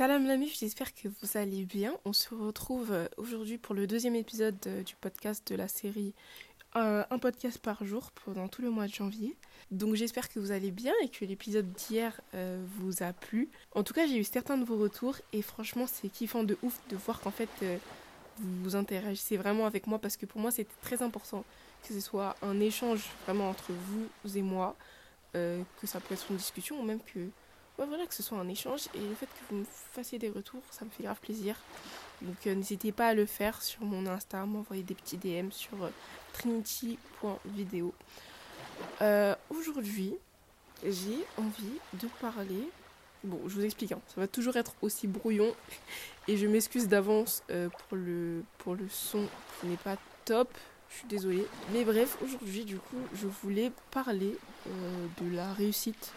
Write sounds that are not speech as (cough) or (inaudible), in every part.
Salam la mif, j'espère que vous allez bien. On se retrouve euh, aujourd'hui pour le deuxième épisode euh, du podcast de la série euh, Un podcast par jour pendant tout le mois de janvier. Donc j'espère que vous allez bien et que l'épisode d'hier vous a plu. En tout cas, j'ai eu certains de vos retours et franchement, c'est kiffant de ouf de voir qu'en fait vous vous interagissez vraiment avec moi parce que pour moi, c'était très important que ce soit un échange vraiment entre vous et moi, que ça puisse être une discussion ou même que voilà, que ce soit un échange. Et le fait que vous me fassiez des retours, ça me fait grave plaisir. Donc euh, n'hésitez pas à le faire sur mon Insta, m'envoyer des petits DM sur euh, trinity.video. Euh, aujourd'hui, j'ai envie de parler. Bon, je vous explique, hein, ça va toujours être aussi brouillon. (laughs) Et je m'excuse d'avance pour, le, pour le son qui n'est pas top. Je suis désolée. Mais bref, aujourd'hui, du coup, je voulais parler de la réussite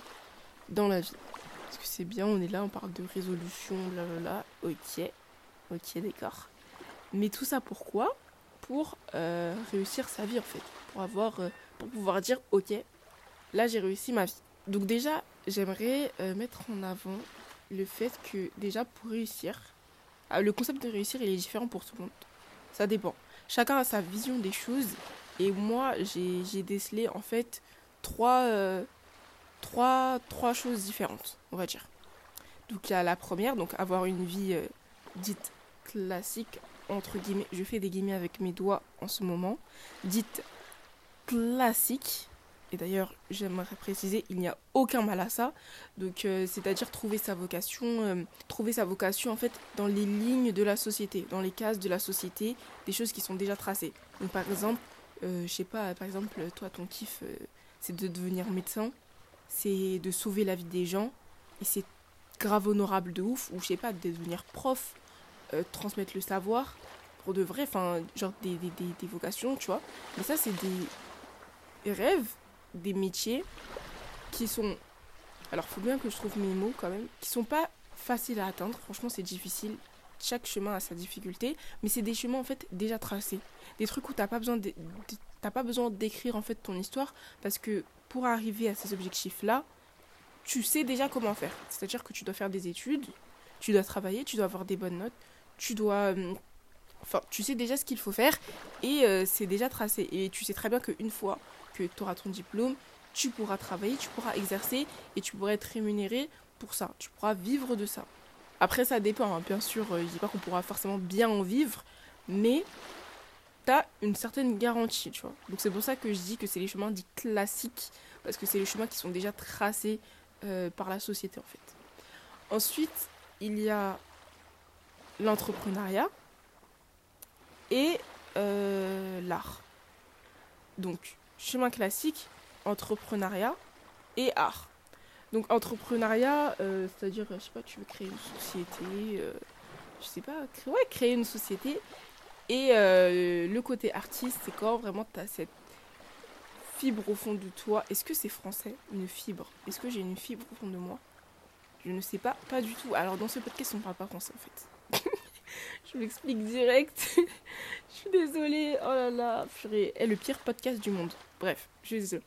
dans la vie. Que c'est bien, on est là, on parle de résolution, blablabla. Ok, ok, d'accord. Mais tout ça pourquoi? Pour euh, réussir sa vie en fait. Pour avoir, euh, pour pouvoir dire ok, là j'ai réussi ma vie. Donc déjà, j'aimerais euh, mettre en avant le fait que déjà pour réussir, ah, le concept de réussir il est différent pour tout le monde. Ça dépend. Chacun a sa vision des choses. Et moi, j'ai décelé en fait trois, trois, trois choses différentes, on va dire. Donc il y a la première, donc avoir une vie euh, dite classique, entre guillemets, je fais des guillemets avec mes doigts en ce moment, dite classique. Et d'ailleurs, j'aimerais préciser, il n'y a aucun mal à ça. Donc, euh, c'est-à-dire trouver sa vocation, euh, trouver sa vocation en fait dans les lignes de la société, dans les cases de la société, des choses qui sont déjà tracées. Donc, par exemple, je sais pas, par exemple, toi, ton kiff, c'est de devenir médecin c'est de sauver la vie des gens. Et c'est grave honorable de ouf. Ou je sais pas, de devenir prof, euh, transmettre le savoir. Pour de vrai, enfin, genre des, des, des, vocations, tu vois. Mais ça, c'est des rêves, des métiers qui sont. Alors, faut bien que je trouve mes mots quand même. Qui sont pas faciles à atteindre. Franchement, c'est difficile. Chaque chemin a sa difficulté. Mais c'est des chemins, en fait, déjà tracés. Des trucs où t'as pas besoin t'as pas besoin d'écrire en fait ton histoire parce que pour arriver à ces objectifs-là, tu sais déjà comment faire. C'est-à-dire que tu dois faire des études, tu dois travailler, tu dois avoir des bonnes notes, tu dois... Euh, enfin, tu sais déjà ce qu'il faut faire et euh, c'est déjà tracé. Et tu sais très bien qu'une fois que tu auras ton diplôme, tu pourras travailler, tu pourras exercer et tu pourras être rémunéré pour ça. Tu pourras vivre de ça. Après, ça dépend. Hein. Bien sûr, euh, je ne dis pas qu'on pourra forcément bien en vivre, mais t'as une certaine garantie, tu vois. Donc c'est pour ça que je dis que c'est les chemins dits classiques, parce que c'est les chemins qui sont déjà tracés euh, par la société en fait. Ensuite, il y a l'entrepreneuriat et euh, l'art. Donc, chemin classique, entrepreneuriat et art. Donc, entrepreneuriat, euh, c'est-à-dire, je sais pas, tu veux créer une société, je sais pas, ouais, créer une société et euh, le côté artiste, c'est quand vraiment tu as cette fibre au fond de toi. Est-ce que c'est français, une fibre? Est-ce que j'ai une fibre au fond de moi? Je ne sais pas, pas du tout. Alors dans ce podcast, on ne parle pas français en fait. (laughs) je m'explique direct. (laughs) je suis désolée. Oh là là, purée. est le pire podcast du monde. Bref, je suis désolée.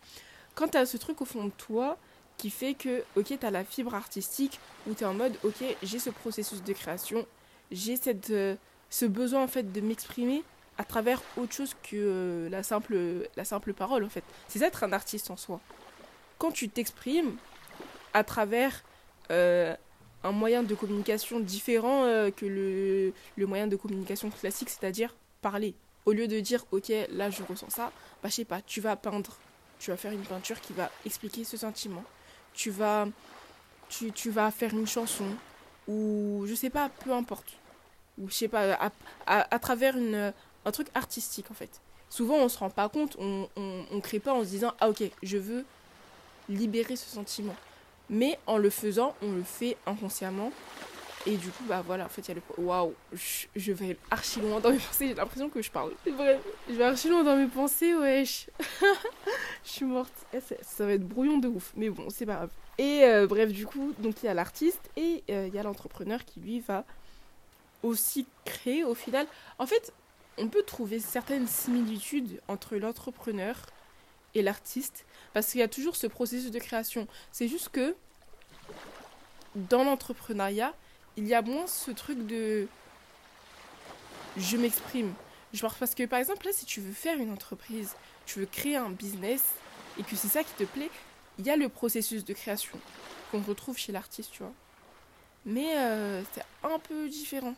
Quand tu as ce truc au fond de toi qui fait que, ok, tu as la fibre artistique où tu es en mode, ok, j'ai ce processus de création, j'ai cette... Euh, ce besoin en fait de m'exprimer à travers autre chose que euh, la, simple, la simple parole en fait. C'est être un artiste en soi. Quand tu t'exprimes à travers euh, un moyen de communication différent euh, que le, le, moyen de communication classique, c'est-à-dire parler. Au lieu de dire ok là je ressens ça, bah je sais pas, tu vas peindre, tu vas faire une peinture qui va expliquer ce sentiment. Tu vas, tu, tu vas faire une chanson ou je sais pas, peu importe ou je sais pas, à, à, travers une, un truc artistique en fait. Souvent on se rend pas compte, on, on, crée pas en se disant ah ok, je veux libérer ce sentiment. Mais en le faisant, on le fait inconsciemment. Et du coup, bah voilà, en fait, il y a le. Waouh, je, vais archi loin dans mes (laughs) pensées, j'ai l'impression que je parle. Bref, je vais archi loin dans mes pensées, wesh. (laughs) je suis morte. Eh, ça va être brouillon de ouf, mais bon, c'est pas grave. Et euh, bref, du coup, donc il y a l'artiste et euh, il y a l'entrepreneur qui lui va aussi créer au final. En fait, on peut trouver certaines similitudes entre l'entrepreneur et l'artiste parce qu'il y a toujours ce processus de création. C'est juste que dans l'entrepreneuriat, il y a moins ce truc de je m'exprime. Genre parce que par exemple là si tu veux faire une entreprise, tu veux créer un business et que c'est ça qui te plaît, il y a le processus de création qu'on retrouve chez l'artiste, tu vois. Mais euh, c'est un peu différent.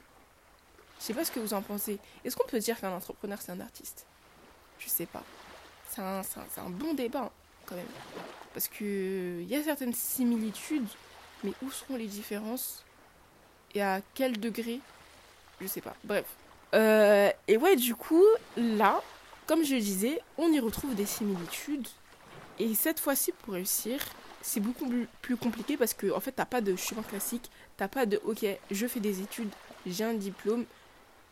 Je sais pas ce que vous en pensez. Est-ce qu'on peut dire qu'un entrepreneur c'est un artiste? Je sais pas. C'est un, un, bon débat hein, quand même. Parce que il y a certaines similitudes, mais où seront les différences? Et à quel degré? Je sais pas. Bref. Euh, et ouais, du coup, là, comme je le disais, on y retrouve des similitudes. Et cette fois-ci, pour réussir, c'est beaucoup plus compliqué parce que en fait, t'as pas de chemin classique. T'as pas de OK, je fais des études, j'ai un diplôme,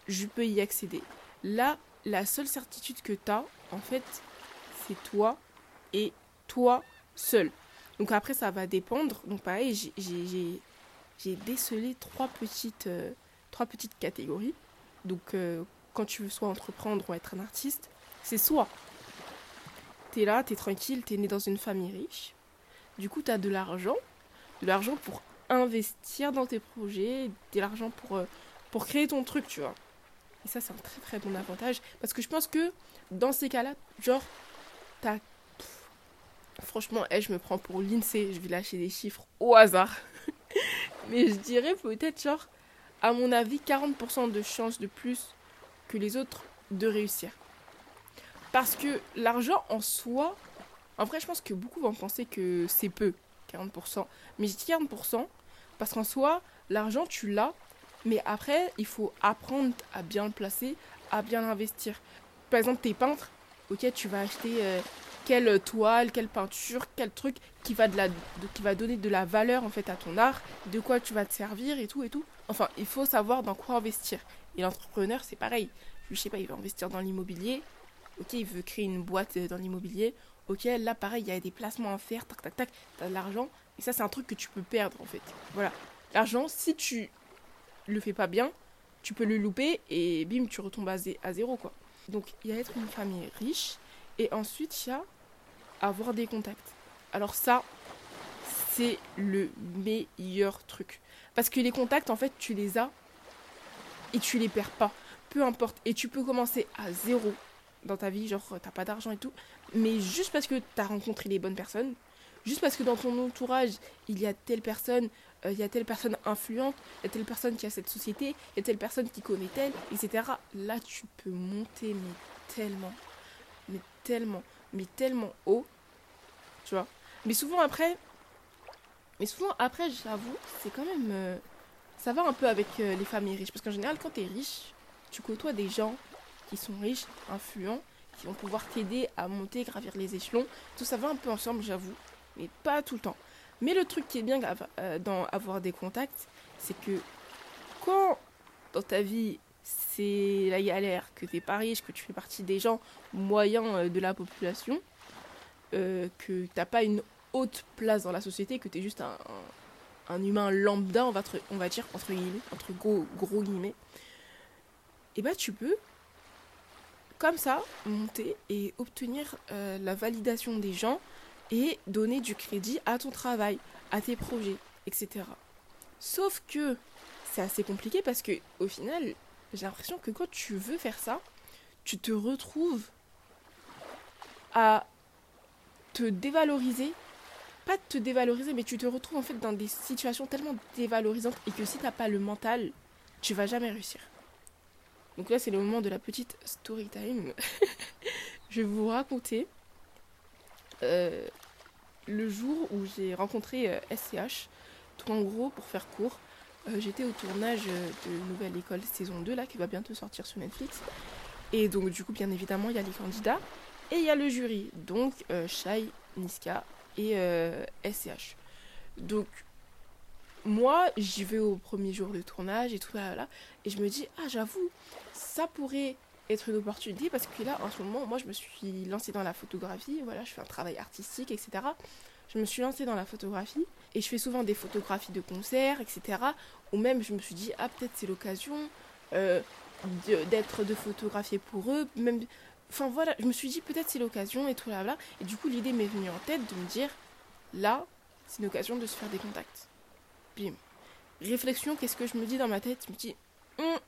je peux y accéder. Là, la seule certitude que t'as, en fait, c'est toi et toi seul. Donc après, ça va dépendre. Donc pareil, j'ai décelé trois petites, euh, trois petites catégories. Donc euh, quand tu veux soit entreprendre ou être un artiste, c'est soit t'es là, t'es tranquille, t'es né dans une famille riche. Du coup, t'as de l'argent, de l'argent pour investir dans tes projets, de l'argent pour, euh, pour créer ton truc, tu vois. Et ça, c'est un très très bon avantage. Parce que je pense que dans ces cas-là, genre, t'as Franchement, eh, je me prends pour l'INSEE, je vais lâcher des chiffres au hasard. (laughs) Mais je dirais peut-être genre, à mon avis, 40% de chances de plus que les autres de réussir. Parce que l'argent en soi, en vrai, je pense que beaucoup vont penser que c'est peu, 40%. Mais je dis 40% parce qu'en soi, l'argent, tu l'as, mais après, il faut apprendre à bien le placer, à bien l'investir. Par exemple, t'es peintre, ok, tu vas acheter euh, quelle toile, quelle peinture, quel truc qui va, de la, qui va donner de la valeur en fait à ton art, de quoi tu vas te servir et tout et tout. Enfin, il faut savoir dans quoi investir. Et l'entrepreneur, c'est pareil. Je sais pas, il veut investir dans l'immobilier. Ok, il veut créer une boîte dans l'immobilier. Ok, là pareil, il y a des placements à faire, tac tac tac, t'as de l'argent. Et ça, c'est un truc que tu peux perdre en fait. Voilà. L'argent, si tu le fais pas bien, tu peux le louper et bim, tu retombes à, zéro quoi. Donc, il y a être une famille riche. Et ensuite, il y a avoir des contacts. Alors ça, c'est le meilleur truc. Parce que les contacts, en fait, tu les as et tu les perds pas. Peu importe. Et tu peux commencer à zéro dans ta vie, genre t'as pas d'argent et tout. Mais juste parce que t'as rencontré les bonnes personnes, juste parce que dans ton entourage, il y a telle personne, euh, il y a telle personne influente, il y a telle personne qui a cette société, il y a telle personne qui connaît telle, etc. Là, tu peux monter, mais tellement. Mais tellement mais tellement haut, tu vois. Mais souvent après, mais souvent après, j'avoue, c'est quand même, euh, ça va un peu avec euh, les familles riches, parce qu'en général, quand tu es riche, tu côtoies des gens qui sont riches, influents, qui vont pouvoir t'aider à monter, gravir les échelons. Tout ça va un peu ensemble, j'avoue, mais pas tout le temps. Mais le truc qui est bien euh, dans avoir des contacts, c'est que quand dans ta vie c'est la galère, que t'es pas riche, que tu fais partie des gens moyens euh, de la population, euh, que t'as pas une haute place dans la société, que t'es juste un, un, humain lambda, on va, on va dire, entre guillemets, entre gros, gros guillemets, et bah tu peux, comme ça, monter et obtenir la validation des gens et donner du crédit à ton travail, à tes projets, etc. Sauf que c'est assez compliqué parce que au final, j'ai l'impression que quand tu veux faire ça, tu te retrouves à te dévaloriser. Pas te dévaloriser, mais tu te retrouves en fait dans des situations tellement dévalorisantes et que si t'as pas le mental, tu vas jamais réussir. Donc là, c'est le moment de la petite story time. (laughs) je vais vous raconter euh, le jour où j'ai rencontré SCH. Euh, Tout en gros, pour faire court, euh, j'étais au tournage de Nouvelle École saison 2 là qui va bientôt sortir sur Netflix. Et donc du coup bien évidemment il y a les candidats et il y a le jury. Donc Shai, Niska et SCH. Donc moi j'y vais au premier jour de tournage et tout là, là et je me dis ah j'avoue ça pourrait être une opportunité parce que là en ce moment moi je me suis lancée dans la photographie, voilà je fais un travail artistique etc je me suis lancée dans la photographie et je fais souvent des photographies de concerts, etc. Ou même je me suis dit, ah peut-être c'est l'occasion euh, d'être de photographier pour eux. Même, enfin voilà, je me suis dit peut-être c'est l'occasion et tout là là. Et du coup l'idée m'est venue en tête de me dire, là c'est une occasion de se faire des contacts. Bim. réflexion, qu'est-ce que je me dis dans ma tête? Je me dis, hum,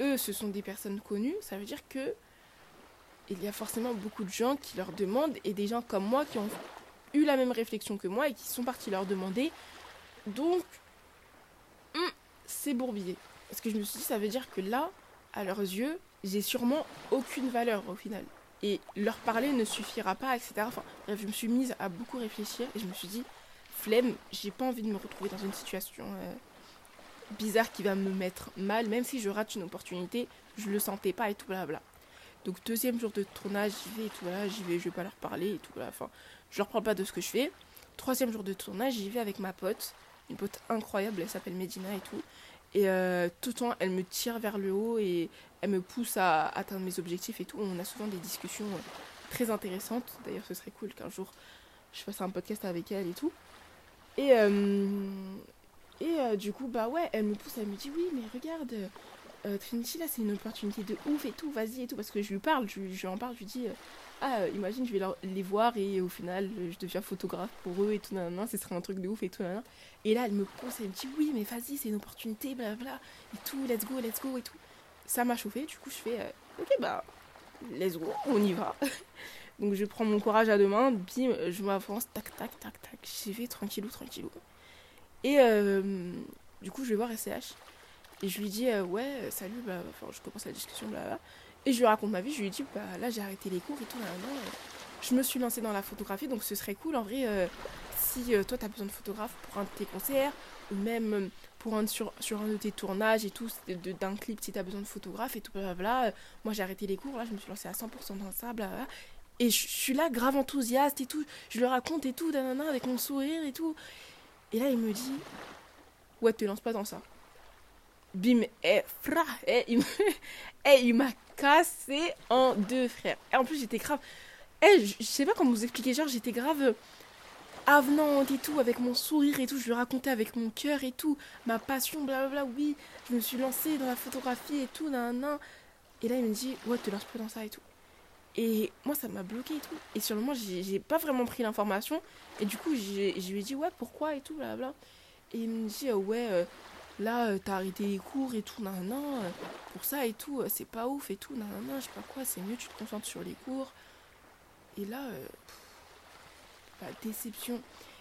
eux, ce sont des personnes connues, ça veut dire que il y a forcément beaucoup de gens qui leur demandent et des gens comme moi qui ont eu la même réflexion que moi et qui sont partis leur demander. Donc, hum, c'est bourbier. Parce que je me suis dit, ça veut dire que là, à leurs yeux, j'ai sûrement aucune valeur au final. Et leur parler ne suffira pas, etc. Enfin, je me suis mise à beaucoup réfléchir et je me suis dit, flemme, j'ai pas envie de me retrouver dans une situation euh, bizarre qui va me mettre mal, même si je rate une opportunité, je le sentais pas et tout blabla. Donc deuxième jour de tournage, j'y vais et tout voilà, j'y vais, je vais pas leur parler et tout voilà, enfin, je leur parle pas de ce que je fais. Troisième jour de tournage, j'y vais avec ma pote, une pote incroyable, elle s'appelle Medina et tout. Et euh, tout le temps, elle me tire vers le haut et elle me pousse à atteindre mes objectifs et tout. On a souvent des discussions euh, très intéressantes. D'ailleurs, ce serait cool qu'un jour je fasse un podcast avec elle et tout. Et, euh, et du coup, bah ouais, elle me pousse, elle me dit oui, mais regarde, Trinity là, c'est une opportunité de ouf et tout, vas-y et tout. Parce que je lui parle, je, lui en parle, je lui dis ah, imagine, je vais les voir et au final, je deviens photographe pour eux et tout, nan, ce serait un truc de ouf et tout, nan, Et là, elle me pousse, elle me dit, oui, mais vas-y, c'est une opportunité, blablabla, et tout, let's go, let's go et tout. Ça m'a chauffé, du coup, je fais, euh, ok, bah, let's go, on y va. (laughs) Donc, je prends mon courage à deux mains, bim, je m'avance, tac, tac, tac, tac, j'y vais tranquillou, tranquillou. Et euh, du coup, je vais voir SCH. Et je lui dis, euh, ouais, salut, bah, enfin, je commence la discussion, blablabla. Et je lui raconte ma vie, je lui dis, bah là j'ai arrêté les cours et tout, là, je me suis lancée dans la photographie, donc ce serait cool en vrai euh, si euh, toi tu as besoin de photographe pour un de tes concerts, ou même euh, pour un sur, sur un de tes tournages et tout, d'un clip si tu as besoin de photographe et tout, blablabla. Moi j'ai arrêté les cours, là je me suis lancée à 100% dans ça, blablabla. Et je, suis là grave enthousiaste et tout, je lui raconte et tout, avec mon sourire et tout. Et là il me dit, ouais, te lance pas dans ça bim, eh, fra, eh, il, (laughs) eh, il m'a cassé en deux, frère. Et en plus, j'étais grave. Eh, je, sais pas comment vous expliquer, genre, j'étais grave avenante et tout, avec mon sourire et tout. Je lui racontais avec mon cœur et tout, ma passion, blablabla. Oui, je me suis lancée dans la photographie et tout, nan, nan. Et là, il me dit, ouais, te lance pas dans ça et tout. Et moi, ça m'a bloqué et tout. Et sur le moment, j'ai pas vraiment pris l'information. Et du coup, je lui ai dit, ouais, pourquoi et tout, blablabla. Et il me dit, ouais, euh, là euh, t'as arrêté les cours et tout, nan, nan, euh, pour ça et tout, euh, c'est pas ouf et tout, nan, nan, je sais pas quoi, c'est mieux, tu te concentres sur les cours. Et là, la déception.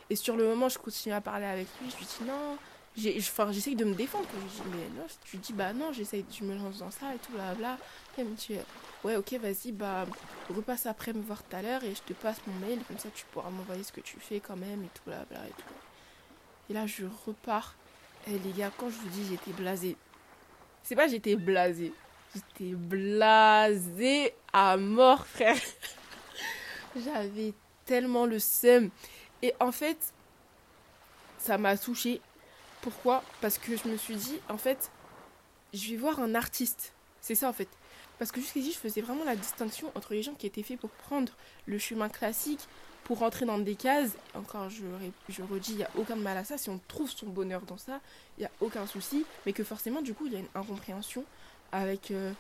Et sur le moment, je continue à parler avec lui, je lui dis non, j'essaye de me défendre. Je dis, mais non, tu dis, bah non, j'essaye, tu me lances dans ça et tout, bla bla. Et me ouais, ok, vas-y, bah, repasse après me voir tout à l'heure et je te passe mon mail, comme ça tu pourras m'envoyer ce que tu fais quand même et tout, bla et. Et là, je repars eh les gars, quand je vous dis j'étais blasé, c'est pas j'étais blasé, j'étais blasé à mort, frère. (laughs) J'avais tellement le seum. Et en fait, ça m'a touché. Pourquoi? Parce que je me suis dit, en fait, je vais voir un artiste. C'est ça en fait. Parce que jusqu'ici, je faisais vraiment la distinction entre les gens qui étaient faits pour prendre le chemin classique, pour rentrer dans des cases, encore je, je redis, il n'y a aucun mal à ça, si on trouve son bonheur dans ça, il n'y a aucun souci, mais que forcément du coup il y a une incompréhension avec euh,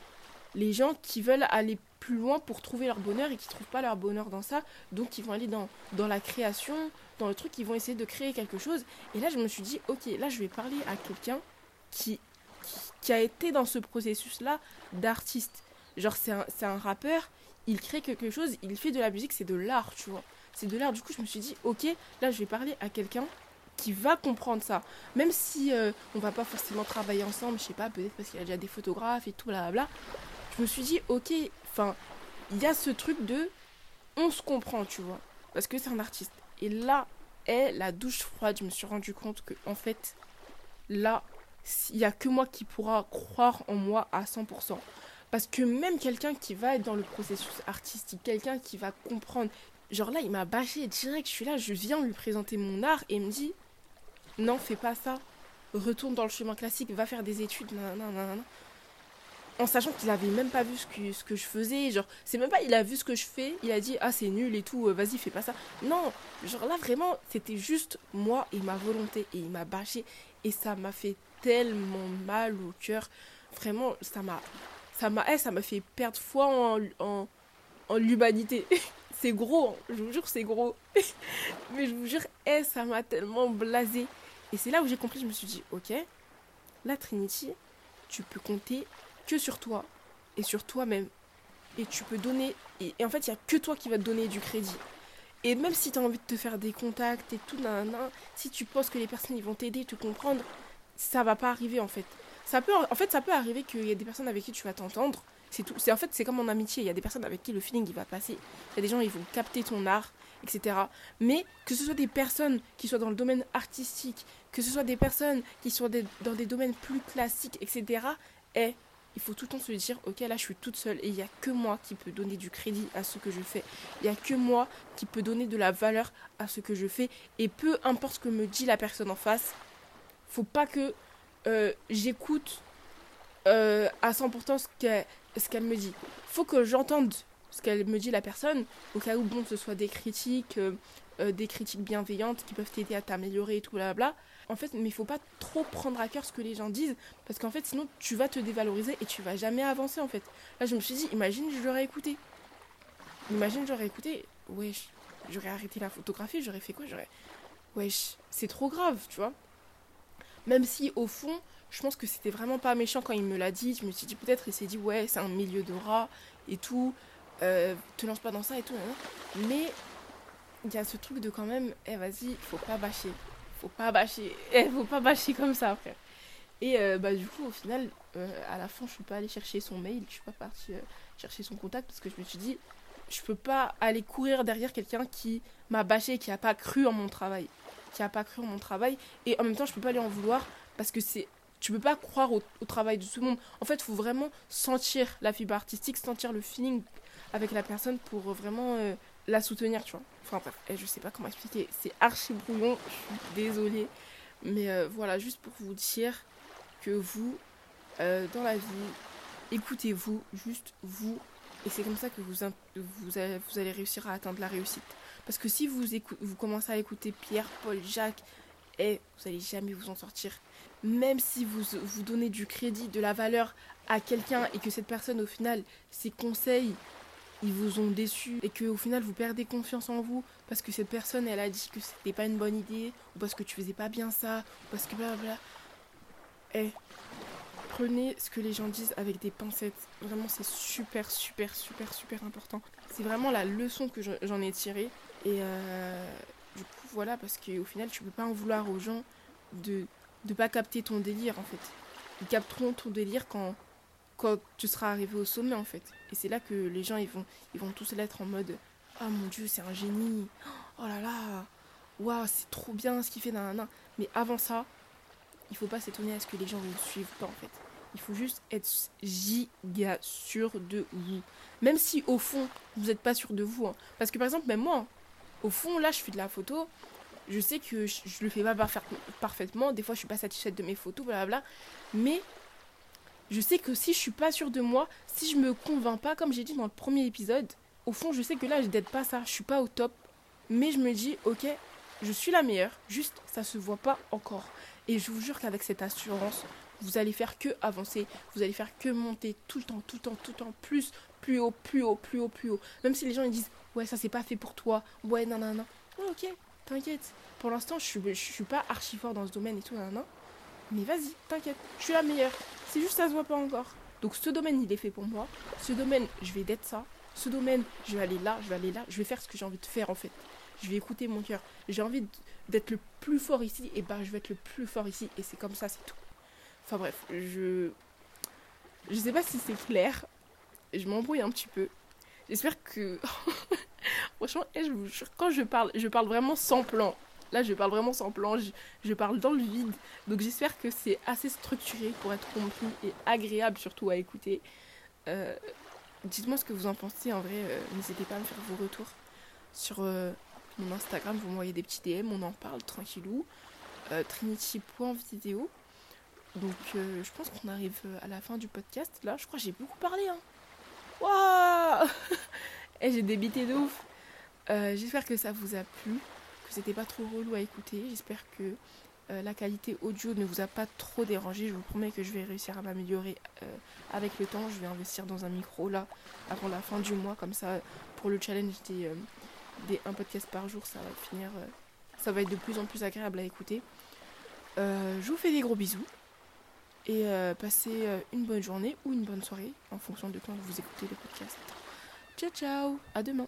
les gens qui veulent aller plus loin pour trouver leur bonheur et qui ne trouvent pas leur bonheur dans ça, donc ils vont aller dans, dans la création, dans le truc, ils vont essayer de créer quelque chose. Et là je me suis dit, ok, là je vais parler à quelqu'un qui, qui, a été dans ce processus-là d'artiste. Genre c'est un, un rappeur, il crée quelque chose, il fait de la musique, c'est de l'art, tu vois c'est de l'art. Du coup, je me suis dit, ok, là, je vais parler à quelqu'un qui va comprendre ça. Même si euh, on va pas forcément travailler ensemble, je sais pas, peut-être parce qu'il y a déjà des photographes et tout, bla Je me suis dit, ok, enfin, il y a ce truc de on se comprend, tu vois, parce que c'est un artiste. Et là est la douche froide. Je me suis rendu compte que, en fait, là, il y a que moi qui pourra croire en moi à 100%. Parce que même quelqu'un qui va être dans le processus artistique, quelqu'un qui va comprendre, Genre là, il m'a bâché direct. Je suis là, je viens lui présenter mon art et il me dit Non, fais pas ça. Retourne dans le chemin classique, va faire des études. En sachant qu'il avait même pas vu ce que, ce que je faisais. Genre, c'est même pas il a vu ce que je fais, il a dit Ah, c'est nul et tout, euh, vas-y, fais pas ça. Non, genre là, vraiment, c'était juste moi et ma volonté. Et il m'a bâché. Et ça m'a fait tellement mal au cœur. Vraiment, ça m'a. Ça m'a, eh, ça m'a fait perdre foi en, en, l'humanité. (laughs) c'est gros, hein. je vous jure, c'est gros. (laughs) Mais je vous jure, eh, ça m'a tellement blasé. Et c'est là où j'ai compris, je me suis dit, ok, la Trinity, tu peux compter que sur toi et sur toi-même. Et tu peux donner. Et, en fait, il n'y a que toi qui va te donner du crédit. Et même si tu as envie de te faire des contacts et tout, si tu penses que les personnes ils vont t'aider, te comprendre, ça va pas arriver en fait. Ça peut, en fait, ça peut arriver qu'il y ait des personnes avec qui tu vas t'entendre. C'est tout. C'est en fait, c'est comme en amitié. Il y a des personnes avec qui le feeling il va passer. Il y a des gens ils vont capter ton art, etc. Mais que ce soit des personnes qui soient dans le domaine artistique, que ce soit des personnes qui soient dans des domaines plus classiques, etc. Et il faut tout le temps se dire, ok, là je suis toute seule et il n'y a que moi qui peut donner du crédit à ce que je fais. Il n'y a que moi qui peut donner de la valeur à ce que je fais. Et peu importe ce que me dit la personne en face, faut pas que euh, j'écoute euh, à 100% ce qu'elle qu'elle me dit. faut que j'entende ce qu'elle me dit la personne, au cas où bon, ce soit des critiques, euh, des critiques bienveillantes qui peuvent t'aider à t'améliorer et tout, bla En fait, mais il faut pas trop prendre à cœur ce que les gens disent, parce qu'en fait, sinon, tu vas te dévaloriser et tu vas jamais avancer, en fait. Là, je me suis dit, imagine, je l'aurais écouté. Imagine, j'aurais écouté, wesh, j'aurais arrêté la photographie, j'aurais fait quoi J'aurais, wesh, c'est trop grave, tu vois. Même si au fond, je pense que c'était vraiment pas méchant quand il me l'a dit. Je me suis dit peut-être il s'est dit ouais c'est un milieu de rats et tout. Euh, te lance pas dans ça et tout. Hein. Mais il y a ce truc de quand même, eh vas-y, faut pas bâcher. Faut pas bâcher. (laughs) Eh, faut pas bâcher comme ça frère. Et euh, bah du coup au final, euh, à la fin je suis pas allée chercher son mail, je suis pas partie chercher son contact parce que je me suis dit je peux pas aller courir derrière quelqu'un qui m'a bâché, qui a pas cru en mon travail qui a pas cru en mon travail. Et en même temps, je peux pas lui en vouloir parce que c'est. Tu peux pas croire au, travail de tout le monde. En fait, faut vraiment sentir la fibre artistique, sentir le feeling avec la personne pour vraiment euh, la soutenir, tu vois. Enfin bref, je sais pas comment expliquer. C'est archi brouillon, je suis désolée. Mais euh, voilà, juste pour vous dire que vous, euh, dans la vie, écoutez-vous, juste vous. Et c'est comme ça que vous, vous, vous allez réussir à atteindre la réussite. Parce que si vous, vous commencez à écouter Pierre, Paul, Jacques, et vous n'allez jamais vous en sortir. Même si vous, vous donnez du crédit, de la valeur à quelqu'un et que cette personne, au final, ses conseils, ils vous ont déçu et que au final vous perdez confiance en vous parce que cette personne elle a dit que c'était pas une bonne idée ou parce que tu faisais pas bien ça ou parce que blablabla. Eh, prenez ce que les gens disent avec des pincettes. Vraiment, c'est super, super, super, super important. C'est vraiment la leçon que j'en ai tirée. Et euh, du coup, voilà, parce qu'au final, tu peux pas en vouloir aux gens de ne pas capter ton délire, en fait. Ils capteront ton délire quand, quand tu seras arrivé au sommet, en fait. Et c'est là que les gens, ils vont, ils vont tous l'être en mode Ah mon dieu, c'est un génie. Oh là là. Waouh, c'est trop bien ce qu'il fait. Nan, Mais avant ça, il faut pas s'étonner à ce que les gens ne suivent pas, en fait. Il faut juste être giga sûr de vous. Même si au fond, vous n'êtes pas sûr de vous. Hein. Parce que par exemple, même moi, au fond, là, je fais de la photo. Je sais que je, ne le fais pas parfaitement. Des fois, je suis pas satisfaite de mes photos, blablabla. Mais je sais que si je suis pas sûre de moi, si je me convainc pas, comme j'ai dit dans le premier épisode, au fond, je sais que là, je n'aide pas ça. Je suis pas au top. Mais je me dis, ok, je suis la meilleure. Juste, ça se voit pas encore. Et je vous jure qu'avec cette assurance, vous allez faire que avancer. Vous allez faire que monter tout le temps, tout le temps, tout le temps. Plus, plus haut, plus haut, plus haut, plus haut. Même si les gens ils disent, ouais, ça c'est pas fait pour toi, ouais, non, non, non. ok, t'inquiète. Pour l'instant, je suis, suis pas archi fort dans ce domaine et tout, non, non. Mais vas-y, t'inquiète, je suis la meilleure. C'est juste ça se voit pas encore. Donc ce domaine, il est fait pour moi. Ce domaine, je vais d'être ça. Ce domaine, je vais aller là, je vais aller là. Je vais faire ce que j'ai envie de faire en fait. Je vais écouter mon cœur. J'ai envie d'être le plus fort ici, et bah je vais être le plus fort ici. Et c'est comme ça, c'est tout. Enfin bref, je. Je sais pas si c'est clair. Je m'embrouille un petit peu. J'espère que. (laughs) Franchement, je quand je parle, je parle vraiment sans plan. Là, je parle vraiment sans plan, je, parle dans le vide. Donc, j'espère que c'est assez structuré pour être compris et agréable surtout à écouter. Euh, dites-moi ce que vous en pensez. En vrai, euh, n'hésitez pas à me faire vos retours sur euh, mon Instagram. Vous m'envoyez des petits DM, on en parle tranquillou. Trinity.video. Donc, je pense qu'on arrive à la fin du podcast. Là, je crois que j'ai beaucoup parlé. Hein. (laughs) Et j'ai débité de ouf. J'espère que ça vous a plu, que c'était pas trop relou à écouter. J'espère que euh, la qualité audio ne vous a pas trop dérangé. Je vous promets que je vais réussir à m'améliorer euh, avec le temps. Je vais investir dans un micro là avant la fin du mois. Comme ça, pour le challenge des, des un podcast par jour, ça va finir. ça va être de plus en plus agréable à écouter. je vous fais des gros bisous et passez une bonne journée ou une bonne soirée en fonction de quand vous écoutez le podcast. Ciao ciao, à demain